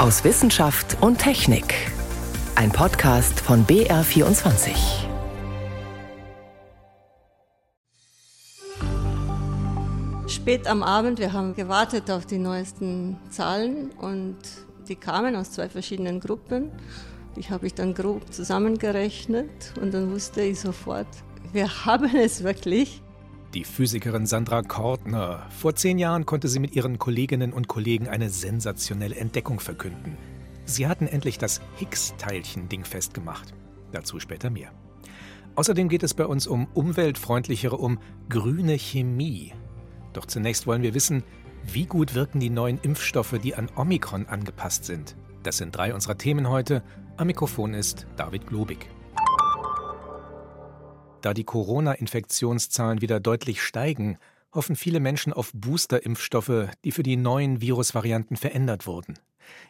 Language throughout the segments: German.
aus Wissenschaft und Technik. Ein Podcast von BR24. Spät am Abend, wir haben gewartet auf die neuesten Zahlen und die kamen aus zwei verschiedenen Gruppen. Die habe ich dann grob zusammengerechnet und dann wusste ich sofort, wir haben es wirklich. Die Physikerin Sandra Kortner. Vor zehn Jahren konnte sie mit ihren Kolleginnen und Kollegen eine sensationelle Entdeckung verkünden. Sie hatten endlich das Higgs-Teilchen dingfest gemacht. Dazu später mehr. Außerdem geht es bei uns um umweltfreundlichere, um grüne Chemie. Doch zunächst wollen wir wissen, wie gut wirken die neuen Impfstoffe, die an Omikron angepasst sind. Das sind drei unserer Themen heute. Am Mikrofon ist David Globig. Da die Corona-Infektionszahlen wieder deutlich steigen, hoffen viele Menschen auf Booster-Impfstoffe, die für die neuen Virusvarianten verändert wurden.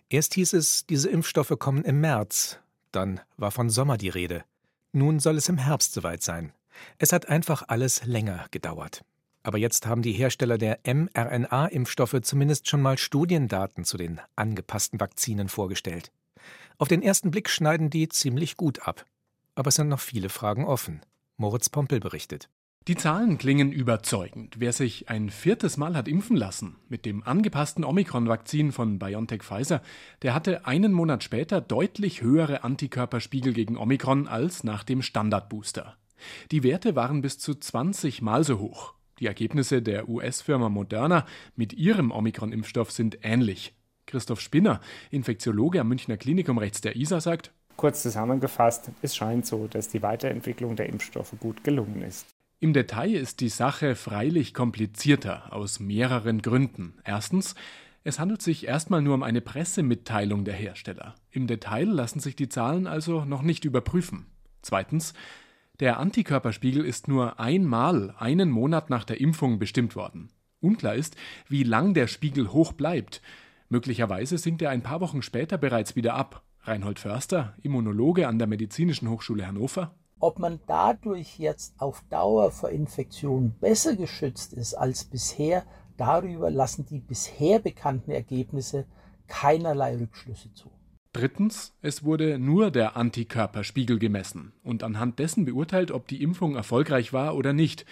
Erst hieß es, diese Impfstoffe kommen im März, dann war von Sommer die Rede. Nun soll es im Herbst soweit sein. Es hat einfach alles länger gedauert. Aber jetzt haben die Hersteller der mRNA-Impfstoffe zumindest schon mal Studiendaten zu den angepassten Vakzinen vorgestellt. Auf den ersten Blick schneiden die ziemlich gut ab. Aber es sind noch viele Fragen offen. Moritz Pompel berichtet. Die Zahlen klingen überzeugend. Wer sich ein viertes Mal hat impfen lassen mit dem angepassten Omikron-Vakzin von BioNTech Pfizer, der hatte einen Monat später deutlich höhere Antikörperspiegel gegen Omikron als nach dem Standardbooster. Die Werte waren bis zu 20 Mal so hoch. Die Ergebnisse der US-Firma Moderna mit ihrem Omikron-Impfstoff sind ähnlich. Christoph Spinner, Infektiologe am Münchner Klinikum rechts der ISA, sagt, Kurz zusammengefasst, es scheint so, dass die Weiterentwicklung der Impfstoffe gut gelungen ist. Im Detail ist die Sache freilich komplizierter aus mehreren Gründen. Erstens, es handelt sich erstmal nur um eine Pressemitteilung der Hersteller. Im Detail lassen sich die Zahlen also noch nicht überprüfen. Zweitens, der Antikörperspiegel ist nur einmal einen Monat nach der Impfung bestimmt worden. Unklar ist, wie lang der Spiegel hoch bleibt. Möglicherweise sinkt er ein paar Wochen später bereits wieder ab. Reinhold Förster, Immunologe an der Medizinischen Hochschule Hannover. Ob man dadurch jetzt auf Dauer vor Infektionen besser geschützt ist als bisher, darüber lassen die bisher bekannten Ergebnisse keinerlei Rückschlüsse zu. Drittens, es wurde nur der Antikörperspiegel gemessen und anhand dessen beurteilt, ob die Impfung erfolgreich war oder nicht.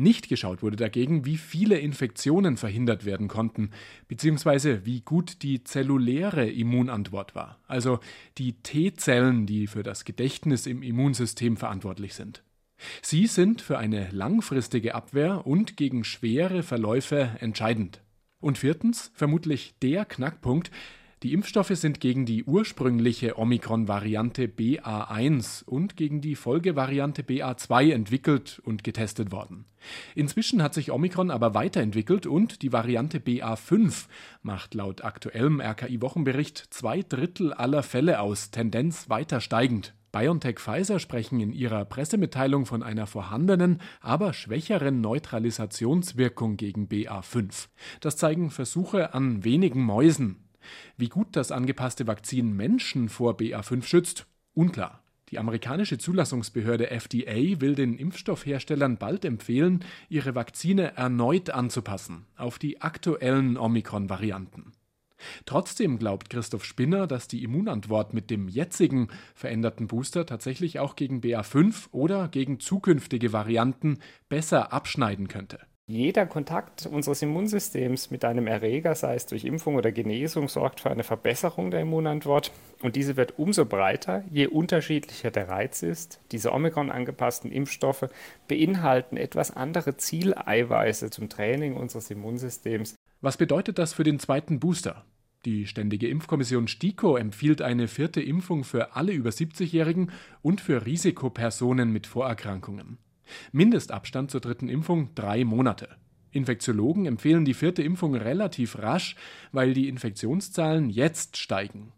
Nicht geschaut wurde dagegen, wie viele Infektionen verhindert werden konnten, beziehungsweise wie gut die zelluläre Immunantwort war, also die T-Zellen, die für das Gedächtnis im Immunsystem verantwortlich sind. Sie sind für eine langfristige Abwehr und gegen schwere Verläufe entscheidend. Und viertens, vermutlich der Knackpunkt, die Impfstoffe sind gegen die ursprüngliche Omikron-Variante BA1 und gegen die Folgevariante BA2 entwickelt und getestet worden. Inzwischen hat sich Omikron aber weiterentwickelt und die Variante BA5 macht laut aktuellem RKI-Wochenbericht zwei Drittel aller Fälle aus, Tendenz weiter steigend. BioNTech Pfizer sprechen in ihrer Pressemitteilung von einer vorhandenen, aber schwächeren Neutralisationswirkung gegen BA5. Das zeigen Versuche an wenigen Mäusen. Wie gut das angepasste Vakzin Menschen vor BA5 schützt, unklar. Die amerikanische Zulassungsbehörde FDA will den Impfstoffherstellern bald empfehlen, ihre Vakzine erneut anzupassen auf die aktuellen Omikron-Varianten. Trotzdem glaubt Christoph Spinner, dass die Immunantwort mit dem jetzigen veränderten Booster tatsächlich auch gegen BA5 oder gegen zukünftige Varianten besser abschneiden könnte. Jeder Kontakt unseres Immunsystems mit einem Erreger, sei es durch Impfung oder Genesung, sorgt für eine Verbesserung der Immunantwort. Und diese wird umso breiter, je unterschiedlicher der Reiz ist. Diese Omikron angepassten Impfstoffe beinhalten etwas andere Zieleiweiße zum Training unseres Immunsystems. Was bedeutet das für den zweiten Booster? Die Ständige Impfkommission STIKO empfiehlt eine vierte Impfung für alle über 70-Jährigen und für Risikopersonen mit Vorerkrankungen. Mindestabstand zur dritten Impfung drei Monate. Infektiologen empfehlen die vierte Impfung relativ rasch, weil die Infektionszahlen jetzt steigen.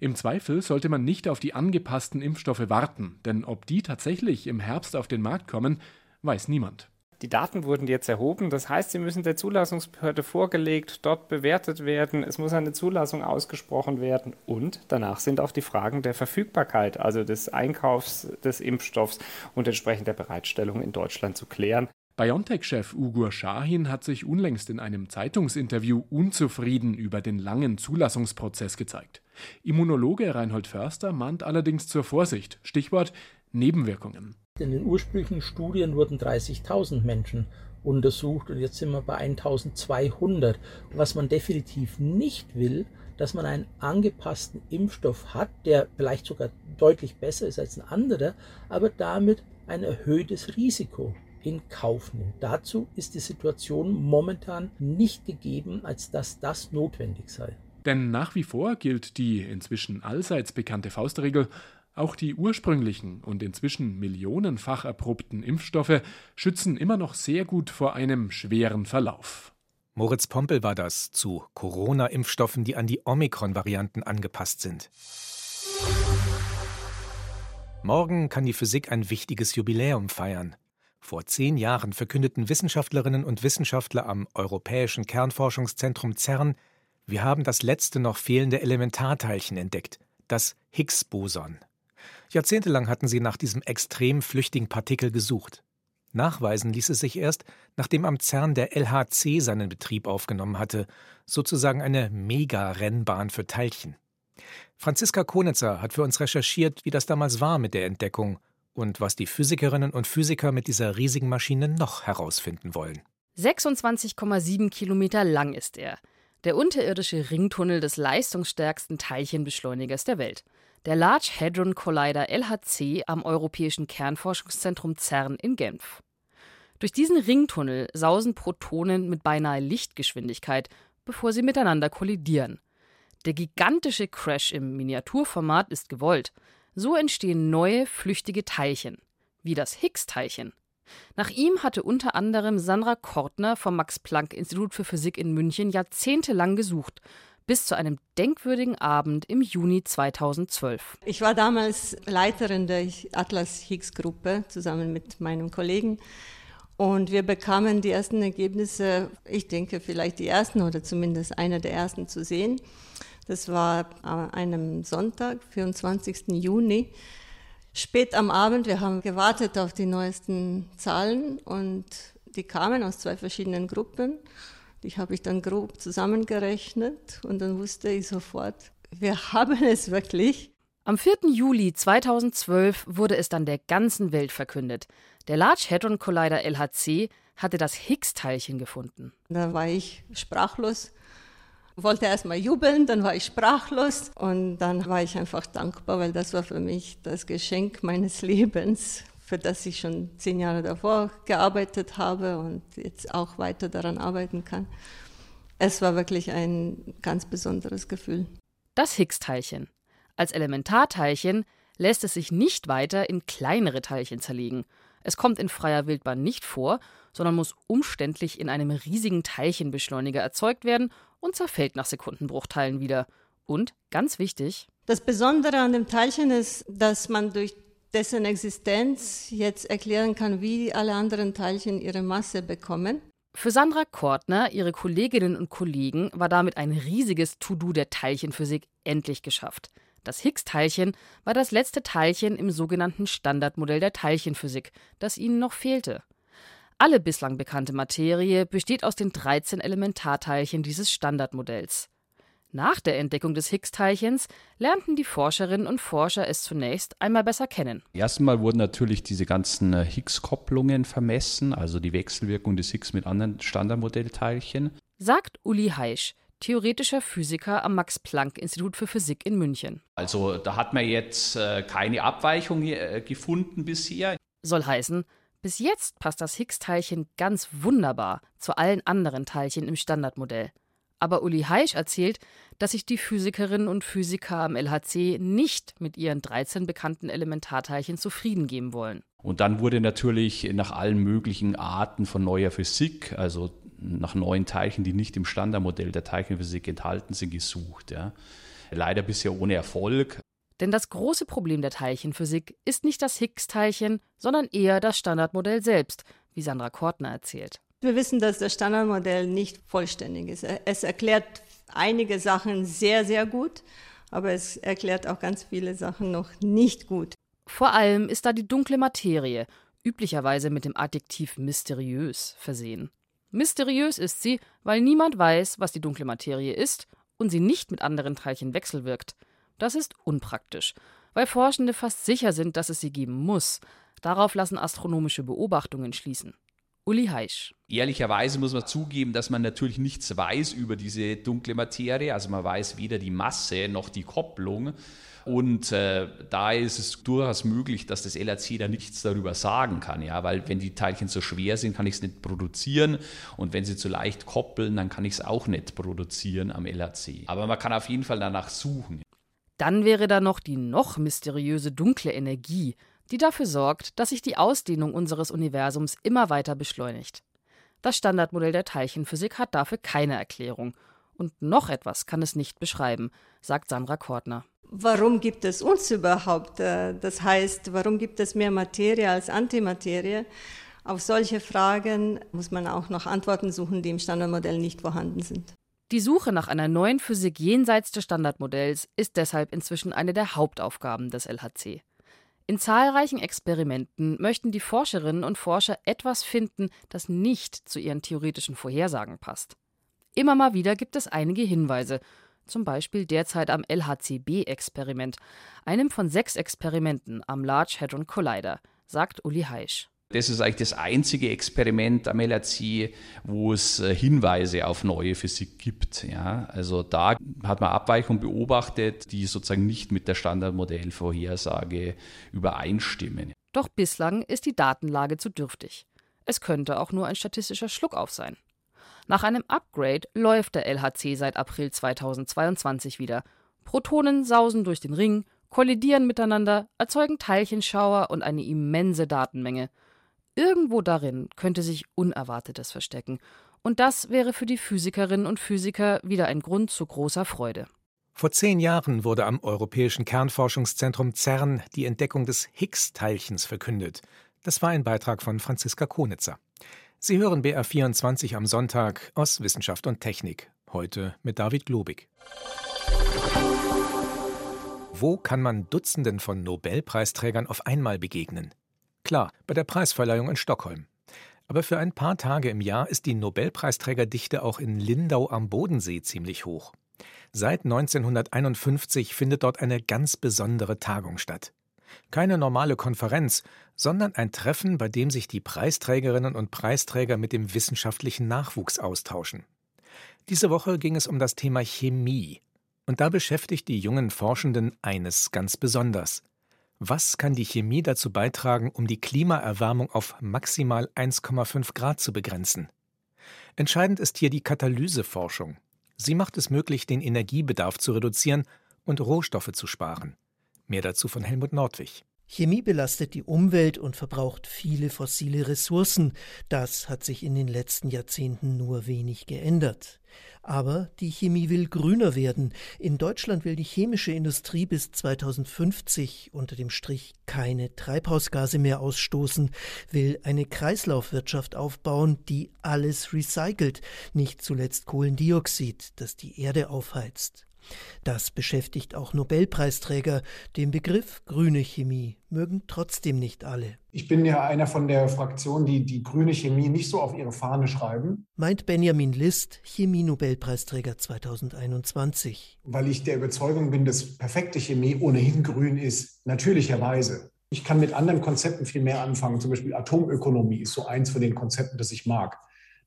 Im Zweifel sollte man nicht auf die angepassten Impfstoffe warten, denn ob die tatsächlich im Herbst auf den Markt kommen, weiß niemand. Die Daten wurden jetzt erhoben, das heißt, sie müssen der Zulassungsbehörde vorgelegt, dort bewertet werden, es muss eine Zulassung ausgesprochen werden und danach sind auch die Fragen der Verfügbarkeit, also des Einkaufs des Impfstoffs und entsprechend der Bereitstellung in Deutschland zu klären. BioNTech-Chef Ugur Shahin hat sich unlängst in einem Zeitungsinterview unzufrieden über den langen Zulassungsprozess gezeigt. Immunologe Reinhold Förster mahnt allerdings zur Vorsicht. Stichwort Nebenwirkungen. In den ursprünglichen Studien wurden 30.000 Menschen untersucht und jetzt sind wir bei 1200. Was man definitiv nicht will, dass man einen angepassten Impfstoff hat, der vielleicht sogar deutlich besser ist als ein anderer, aber damit ein erhöhtes Risiko in Kauf nimmt. Dazu ist die Situation momentan nicht gegeben, als dass das notwendig sei. Denn nach wie vor gilt die inzwischen allseits bekannte Faustregel, auch die ursprünglichen und inzwischen millionenfach erprobten Impfstoffe schützen immer noch sehr gut vor einem schweren Verlauf. Moritz Pompel war das zu Corona-Impfstoffen, die an die Omikron-Varianten angepasst sind. Morgen kann die Physik ein wichtiges Jubiläum feiern. Vor zehn Jahren verkündeten Wissenschaftlerinnen und Wissenschaftler am Europäischen Kernforschungszentrum CERN, wir haben das letzte noch fehlende Elementarteilchen entdeckt, das Higgs-Boson. Jahrzehntelang hatten sie nach diesem extrem flüchtigen Partikel gesucht. Nachweisen ließ es sich erst, nachdem am CERN der LHC seinen Betrieb aufgenommen hatte, sozusagen eine Mega-Rennbahn für Teilchen. Franziska Konitzer hat für uns recherchiert, wie das damals war mit der Entdeckung und was die Physikerinnen und Physiker mit dieser riesigen Maschine noch herausfinden wollen. 26,7 Kilometer lang ist er. Der unterirdische Ringtunnel des leistungsstärksten Teilchenbeschleunigers der Welt. Der Large Hadron Collider LHC am Europäischen Kernforschungszentrum CERN in Genf. Durch diesen Ringtunnel sausen Protonen mit beinahe Lichtgeschwindigkeit, bevor sie miteinander kollidieren. Der gigantische Crash im Miniaturformat ist gewollt. So entstehen neue flüchtige Teilchen, wie das Higgs-Teilchen. Nach ihm hatte unter anderem Sandra Kortner vom Max-Planck-Institut für Physik in München jahrzehntelang gesucht, bis zu einem denkwürdigen Abend im Juni 2012. Ich war damals Leiterin der Atlas-Higgs-Gruppe zusammen mit meinem Kollegen. Und wir bekamen die ersten Ergebnisse, ich denke vielleicht die ersten oder zumindest einer der ersten zu sehen. Das war an einem Sonntag, 24. Juni. Spät am Abend, wir haben gewartet auf die neuesten Zahlen und die kamen aus zwei verschiedenen Gruppen. Die habe ich dann grob zusammengerechnet und dann wusste ich sofort, wir haben es wirklich. Am 4. Juli 2012 wurde es dann der ganzen Welt verkündet. Der Large Hadron Collider LHC hatte das Higgs-Teilchen gefunden. Da war ich sprachlos wollte erst mal jubeln, dann war ich sprachlos und dann war ich einfach dankbar, weil das war für mich das Geschenk meines Lebens, für das ich schon zehn Jahre davor gearbeitet habe und jetzt auch weiter daran arbeiten kann. Es war wirklich ein ganz besonderes Gefühl. Das Higgs-Teilchen. Als Elementarteilchen lässt es sich nicht weiter in kleinere Teilchen zerlegen. Es kommt in freier Wildbahn nicht vor, sondern muss umständlich in einem riesigen Teilchenbeschleuniger erzeugt werden und zerfällt nach Sekundenbruchteilen wieder. Und, ganz wichtig, das Besondere an dem Teilchen ist, dass man durch dessen Existenz jetzt erklären kann, wie alle anderen Teilchen ihre Masse bekommen. Für Sandra Kortner, ihre Kolleginnen und Kollegen, war damit ein riesiges To-Do der Teilchenphysik endlich geschafft. Das Higgs-Teilchen war das letzte Teilchen im sogenannten Standardmodell der Teilchenphysik, das ihnen noch fehlte. Alle bislang bekannte Materie besteht aus den 13 Elementarteilchen dieses Standardmodells. Nach der Entdeckung des Higgs-Teilchens lernten die Forscherinnen und Forscher es zunächst einmal besser kennen. Erstmal wurden natürlich diese ganzen äh, Higgs-Kopplungen vermessen, also die Wechselwirkung des Higgs mit anderen Standardmodellteilchen. Sagt Uli Heisch, theoretischer Physiker am Max-Planck-Institut für Physik in München. Also da hat man jetzt äh, keine Abweichung äh, gefunden bisher. Soll heißen, bis jetzt passt das Higgs-Teilchen ganz wunderbar zu allen anderen Teilchen im Standardmodell. Aber Uli Heisch erzählt, dass sich die Physikerinnen und Physiker am LHC nicht mit ihren 13 bekannten Elementarteilchen zufrieden geben wollen. Und dann wurde natürlich nach allen möglichen Arten von neuer Physik, also nach neuen Teilchen, die nicht im Standardmodell der Teilchenphysik enthalten sind, gesucht. Ja. Leider bisher ohne Erfolg. Denn das große Problem der Teilchenphysik ist nicht das Higgs-Teilchen, sondern eher das Standardmodell selbst, wie Sandra Kortner erzählt. Wir wissen, dass das Standardmodell nicht vollständig ist. Es erklärt einige Sachen sehr, sehr gut, aber es erklärt auch ganz viele Sachen noch nicht gut. Vor allem ist da die dunkle Materie, üblicherweise mit dem Adjektiv mysteriös versehen. Mysteriös ist sie, weil niemand weiß, was die dunkle Materie ist und sie nicht mit anderen Teilchen wechselwirkt. Das ist unpraktisch, weil Forschende fast sicher sind, dass es sie geben muss. Darauf lassen astronomische Beobachtungen schließen. Uli Heisch. Ehrlicherweise muss man zugeben, dass man natürlich nichts weiß über diese dunkle Materie. Also man weiß weder die Masse noch die Kopplung. Und äh, da ist es durchaus möglich, dass das LHC da nichts darüber sagen kann, ja, weil wenn die Teilchen so schwer sind, kann ich es nicht produzieren und wenn sie zu leicht koppeln, dann kann ich es auch nicht produzieren am LHC. Aber man kann auf jeden Fall danach suchen. Dann wäre da noch die noch mysteriöse dunkle Energie, die dafür sorgt, dass sich die Ausdehnung unseres Universums immer weiter beschleunigt. Das Standardmodell der Teilchenphysik hat dafür keine Erklärung. Und noch etwas kann es nicht beschreiben, sagt Sandra Kortner. Warum gibt es uns überhaupt? Äh, das heißt, warum gibt es mehr Materie als Antimaterie? Auf solche Fragen muss man auch noch Antworten suchen, die im Standardmodell nicht vorhanden sind. Die Suche nach einer neuen Physik jenseits des Standardmodells ist deshalb inzwischen eine der Hauptaufgaben des LHC. In zahlreichen Experimenten möchten die Forscherinnen und Forscher etwas finden, das nicht zu ihren theoretischen Vorhersagen passt. Immer mal wieder gibt es einige Hinweise, zum Beispiel derzeit am LHCb-Experiment, einem von sechs Experimenten am Large Hadron Collider, sagt Uli Heisch. Das ist eigentlich das einzige Experiment am LHC, wo es äh, Hinweise auf neue Physik gibt. Ja, also da hat man Abweichungen beobachtet, die sozusagen nicht mit der Standardmodellvorhersage übereinstimmen. Doch bislang ist die Datenlage zu dürftig. Es könnte auch nur ein statistischer Schluckauf sein. Nach einem Upgrade läuft der LHC seit April 2022 wieder. Protonen sausen durch den Ring, kollidieren miteinander, erzeugen Teilchenschauer und eine immense Datenmenge – Irgendwo darin könnte sich Unerwartetes verstecken. Und das wäre für die Physikerinnen und Physiker wieder ein Grund zu großer Freude. Vor zehn Jahren wurde am Europäischen Kernforschungszentrum CERN die Entdeckung des Higgs-Teilchens verkündet. Das war ein Beitrag von Franziska Konitzer. Sie hören BR24 am Sonntag aus Wissenschaft und Technik. Heute mit David Globig. Wo kann man Dutzenden von Nobelpreisträgern auf einmal begegnen? Klar, bei der Preisverleihung in Stockholm. Aber für ein paar Tage im Jahr ist die Nobelpreisträgerdichte auch in Lindau am Bodensee ziemlich hoch. Seit 1951 findet dort eine ganz besondere Tagung statt. Keine normale Konferenz, sondern ein Treffen, bei dem sich die Preisträgerinnen und Preisträger mit dem wissenschaftlichen Nachwuchs austauschen. Diese Woche ging es um das Thema Chemie. Und da beschäftigt die jungen Forschenden eines ganz besonders. Was kann die Chemie dazu beitragen, um die Klimaerwärmung auf maximal 1,5 Grad zu begrenzen? Entscheidend ist hier die Katalyseforschung. Sie macht es möglich, den Energiebedarf zu reduzieren und Rohstoffe zu sparen. Mehr dazu von Helmut Nordwig. Chemie belastet die Umwelt und verbraucht viele fossile Ressourcen. Das hat sich in den letzten Jahrzehnten nur wenig geändert. Aber die Chemie will grüner werden. In Deutschland will die chemische Industrie bis 2050 unter dem Strich keine Treibhausgase mehr ausstoßen, will eine Kreislaufwirtschaft aufbauen, die alles recycelt, nicht zuletzt Kohlendioxid, das die Erde aufheizt. Das beschäftigt auch Nobelpreisträger. Den Begriff grüne Chemie mögen trotzdem nicht alle. Ich bin ja einer von der Fraktion, die die grüne Chemie nicht so auf ihre Fahne schreiben. Meint Benjamin List, Chemie-Nobelpreisträger 2021. Weil ich der Überzeugung bin, dass perfekte Chemie ohnehin grün ist, natürlicherweise. Ich kann mit anderen Konzepten viel mehr anfangen. Zum Beispiel Atomökonomie ist so eins von den Konzepten, das ich mag.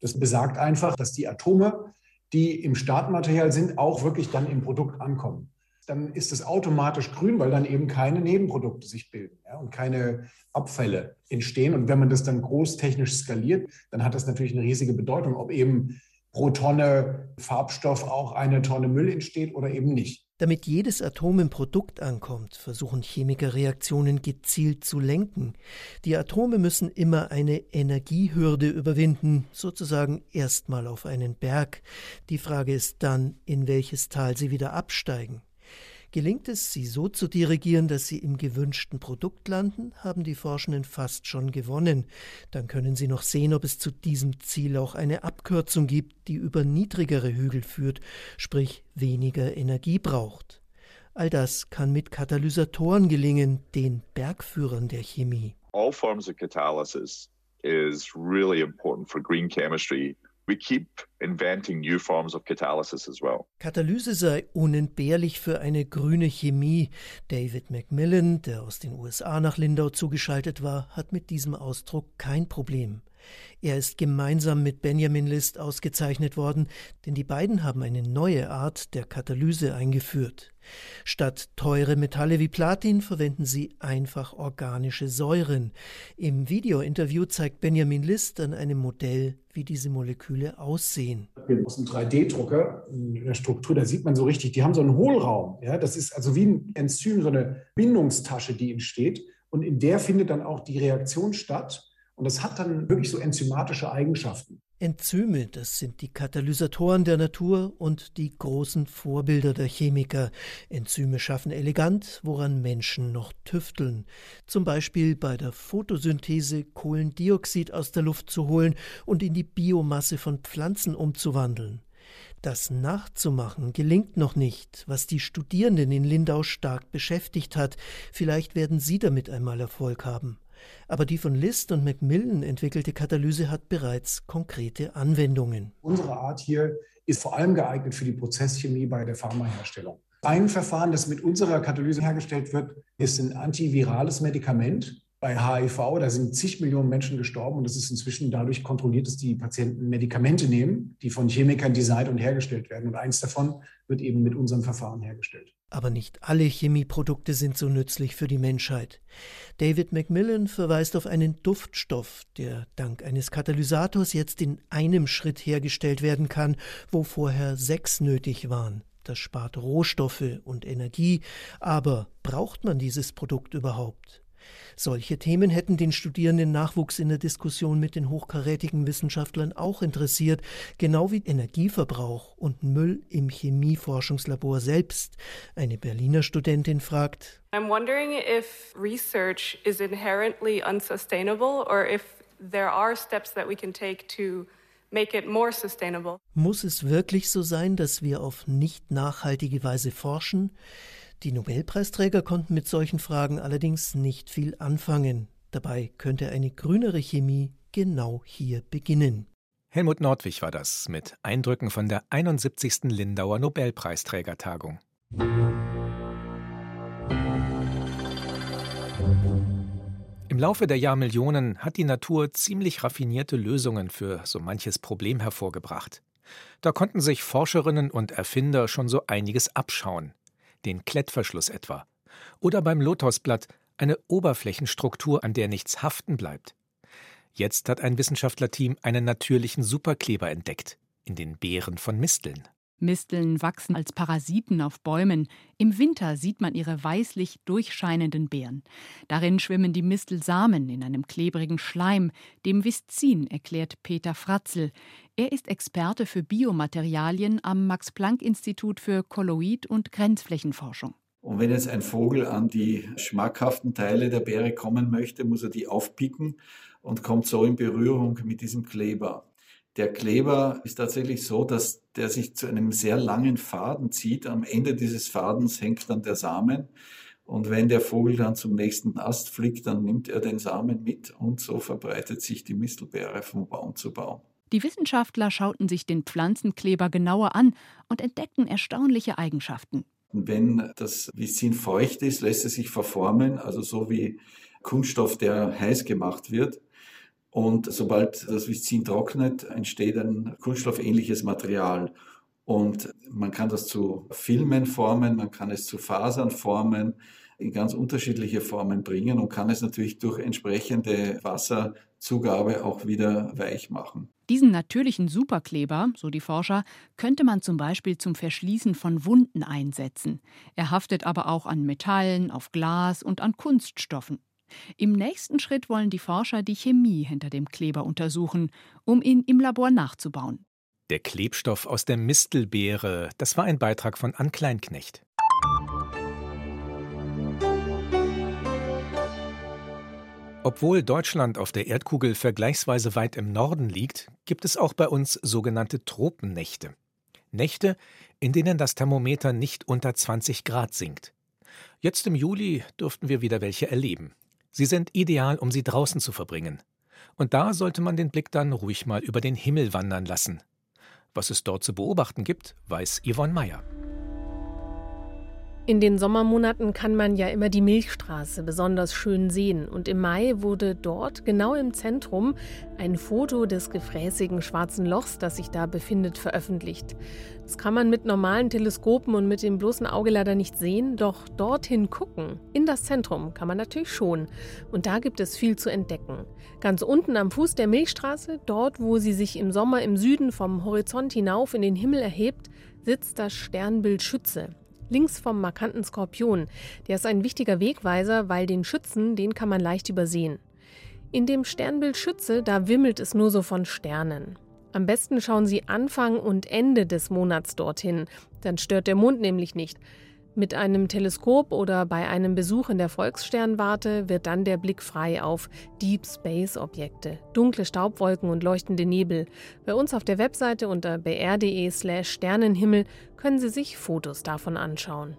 Das besagt einfach, dass die Atome die im Startmaterial sind, auch wirklich dann im Produkt ankommen. Dann ist es automatisch grün, weil dann eben keine Nebenprodukte sich bilden ja, und keine Abfälle entstehen. Und wenn man das dann großtechnisch skaliert, dann hat das natürlich eine riesige Bedeutung, ob eben pro Tonne Farbstoff auch eine Tonne Müll entsteht oder eben nicht. Damit jedes Atom im Produkt ankommt, versuchen Chemiker Reaktionen gezielt zu lenken. Die Atome müssen immer eine Energiehürde überwinden, sozusagen erstmal auf einen Berg. Die Frage ist dann, in welches Tal sie wieder absteigen. Gelingt es, sie so zu dirigieren, dass sie im gewünschten Produkt landen, haben die Forschenden fast schon gewonnen. Dann können sie noch sehen, ob es zu diesem Ziel auch eine Abkürzung gibt, die über niedrigere Hügel führt, sprich weniger Energie braucht. All das kann mit Katalysatoren gelingen, den Bergführern der Chemie. All forms of catalysis is really important for green chemistry we keep inventing new forms of catalysis as well. Katalyse sei unentbehrlich für eine grüne Chemie. David Macmillan, der aus den USA nach Lindau zugeschaltet war, hat mit diesem Ausdruck kein Problem. Er ist gemeinsam mit Benjamin List ausgezeichnet worden, denn die beiden haben eine neue Art der Katalyse eingeführt. Statt teure Metalle wie Platin verwenden sie einfach organische Säuren. Im Videointerview zeigt Benjamin List an einem Modell, wie diese Moleküle aussehen. Aus einem 3D-Drucker, in der Struktur, da sieht man so richtig, die haben so einen Hohlraum. Ja? Das ist also wie ein Enzym, so eine Bindungstasche, die entsteht. Und in der findet dann auch die Reaktion statt. Und das hat dann wirklich so enzymatische Eigenschaften. Enzyme, das sind die Katalysatoren der Natur und die großen Vorbilder der Chemiker. Enzyme schaffen elegant, woran Menschen noch tüfteln. Zum Beispiel bei der Photosynthese Kohlendioxid aus der Luft zu holen und in die Biomasse von Pflanzen umzuwandeln. Das nachzumachen gelingt noch nicht, was die Studierenden in Lindau stark beschäftigt hat. Vielleicht werden sie damit einmal Erfolg haben. Aber die von List und Macmillan entwickelte Katalyse hat bereits konkrete Anwendungen. Unsere Art hier ist vor allem geeignet für die Prozesschemie bei der Pharmaherstellung. Ein Verfahren, das mit unserer Katalyse hergestellt wird, ist ein antivirales Medikament bei HIV. Da sind zig Millionen Menschen gestorben und es ist inzwischen dadurch kontrolliert, dass die Patienten Medikamente nehmen, die von Chemikern designt und hergestellt werden. Und eins davon wird eben mit unserem Verfahren hergestellt. Aber nicht alle Chemieprodukte sind so nützlich für die Menschheit. David Macmillan verweist auf einen Duftstoff, der dank eines Katalysators jetzt in einem Schritt hergestellt werden kann, wo vorher sechs nötig waren. Das spart Rohstoffe und Energie, aber braucht man dieses Produkt überhaupt? Solche Themen hätten den Studierenden Nachwuchs in der Diskussion mit den hochkarätigen Wissenschaftlern auch interessiert, genau wie Energieverbrauch und Müll im Chemieforschungslabor selbst. Eine Berliner Studentin fragt, I'm wondering if research is inherently unsustainable or if there are steps that we can take to make it more sustainable. Muss es wirklich so sein, dass wir auf nicht nachhaltige Weise forschen? Die Nobelpreisträger konnten mit solchen Fragen allerdings nicht viel anfangen. Dabei könnte eine grünere Chemie genau hier beginnen. Helmut Nordwig war das mit Eindrücken von der 71. Lindauer Nobelpreisträgertagung. Im Laufe der Jahrmillionen hat die Natur ziemlich raffinierte Lösungen für so manches Problem hervorgebracht. Da konnten sich Forscherinnen und Erfinder schon so einiges abschauen den Klettverschluss etwa. Oder beim Lotosblatt eine Oberflächenstruktur, an der nichts haften bleibt. Jetzt hat ein Wissenschaftlerteam einen natürlichen Superkleber entdeckt, in den Beeren von Misteln. Misteln wachsen als Parasiten auf Bäumen. Im Winter sieht man ihre weißlich durchscheinenden Beeren. Darin schwimmen die Mistelsamen in einem klebrigen Schleim, dem Viszin, erklärt Peter Fratzel. Er ist Experte für Biomaterialien am Max-Planck-Institut für Kolloid- und Grenzflächenforschung. Und wenn jetzt ein Vogel an die schmackhaften Teile der Beere kommen möchte, muss er die aufpicken und kommt so in Berührung mit diesem Kleber. Der Kleber ist tatsächlich so, dass der sich zu einem sehr langen Faden zieht. Am Ende dieses Fadens hängt dann der Samen. Und wenn der Vogel dann zum nächsten Ast fliegt, dann nimmt er den Samen mit und so verbreitet sich die Mistelbeere von Baum zu Baum. Die Wissenschaftler schauten sich den Pflanzenkleber genauer an und entdeckten erstaunliche Eigenschaften. Wenn das Visin feucht ist, lässt es sich verformen, also so wie Kunststoff, der heiß gemacht wird. Und sobald das Viszin trocknet, entsteht ein kunststoffähnliches Material. Und man kann das zu Filmen formen, man kann es zu Fasern formen, in ganz unterschiedliche Formen bringen und kann es natürlich durch entsprechende Wasserzugabe auch wieder weich machen. Diesen natürlichen Superkleber, so die Forscher, könnte man zum Beispiel zum Verschließen von Wunden einsetzen. Er haftet aber auch an Metallen, auf Glas und an Kunststoffen. Im nächsten Schritt wollen die Forscher die Chemie hinter dem Kleber untersuchen, um ihn im Labor nachzubauen. Der Klebstoff aus der Mistelbeere, das war ein Beitrag von Ann Kleinknecht. Obwohl Deutschland auf der Erdkugel vergleichsweise weit im Norden liegt, gibt es auch bei uns sogenannte Tropennächte. Nächte, in denen das Thermometer nicht unter 20 Grad sinkt. Jetzt im Juli dürften wir wieder welche erleben. Sie sind ideal, um sie draußen zu verbringen. Und da sollte man den Blick dann ruhig mal über den Himmel wandern lassen. Was es dort zu beobachten gibt, weiß Yvonne Meyer. In den Sommermonaten kann man ja immer die Milchstraße besonders schön sehen und im Mai wurde dort genau im Zentrum ein Foto des gefräßigen schwarzen Lochs, das sich da befindet, veröffentlicht. Das kann man mit normalen Teleskopen und mit dem bloßen Auge leider nicht sehen, doch dorthin gucken, in das Zentrum, kann man natürlich schon. Und da gibt es viel zu entdecken. Ganz unten am Fuß der Milchstraße, dort wo sie sich im Sommer im Süden vom Horizont hinauf in den Himmel erhebt, sitzt das Sternbild Schütze links vom markanten Skorpion. Der ist ein wichtiger Wegweiser, weil den Schützen, den kann man leicht übersehen. In dem Sternbild Schütze, da wimmelt es nur so von Sternen. Am besten schauen Sie Anfang und Ende des Monats dorthin, dann stört der Mond nämlich nicht. Mit einem Teleskop oder bei einem Besuch in der Volkssternwarte wird dann der Blick frei auf Deep Space Objekte, dunkle Staubwolken und leuchtende Nebel. Bei uns auf der Webseite unter br.de/slash Sternenhimmel können Sie sich Fotos davon anschauen.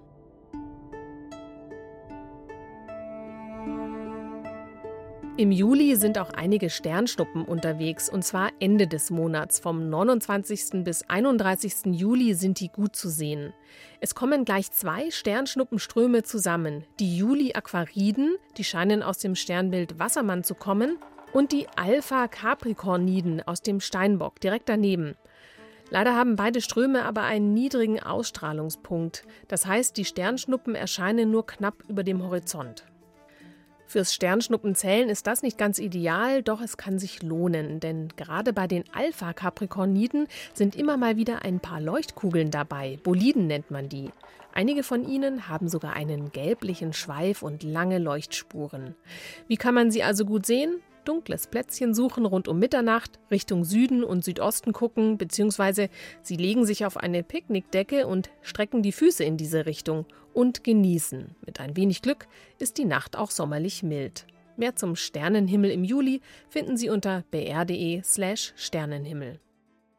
Im Juli sind auch einige Sternschnuppen unterwegs, und zwar Ende des Monats. Vom 29. bis 31. Juli sind die gut zu sehen. Es kommen gleich zwei Sternschnuppenströme zusammen. Die Juli-Aquariden, die scheinen aus dem Sternbild Wassermann zu kommen, und die Alpha-Capricorniden aus dem Steinbock direkt daneben. Leider haben beide Ströme aber einen niedrigen Ausstrahlungspunkt. Das heißt, die Sternschnuppen erscheinen nur knapp über dem Horizont. Fürs Sternschnuppenzählen ist das nicht ganz ideal, doch es kann sich lohnen, denn gerade bei den Alpha-Capricorniden sind immer mal wieder ein paar Leuchtkugeln dabei. Boliden nennt man die. Einige von ihnen haben sogar einen gelblichen Schweif und lange Leuchtspuren. Wie kann man sie also gut sehen? Dunkles Plätzchen suchen rund um Mitternacht, Richtung Süden und Südosten gucken, beziehungsweise sie legen sich auf eine Picknickdecke und strecken die Füße in diese Richtung und genießen. Mit ein wenig Glück ist die Nacht auch sommerlich mild. Mehr zum Sternenhimmel im Juli finden Sie unter br.de/slash Sternenhimmel.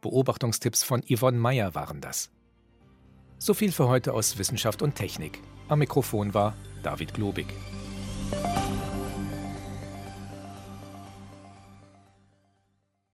Beobachtungstipps von Yvonne Meyer waren das. So viel für heute aus Wissenschaft und Technik. Am Mikrofon war David Globig.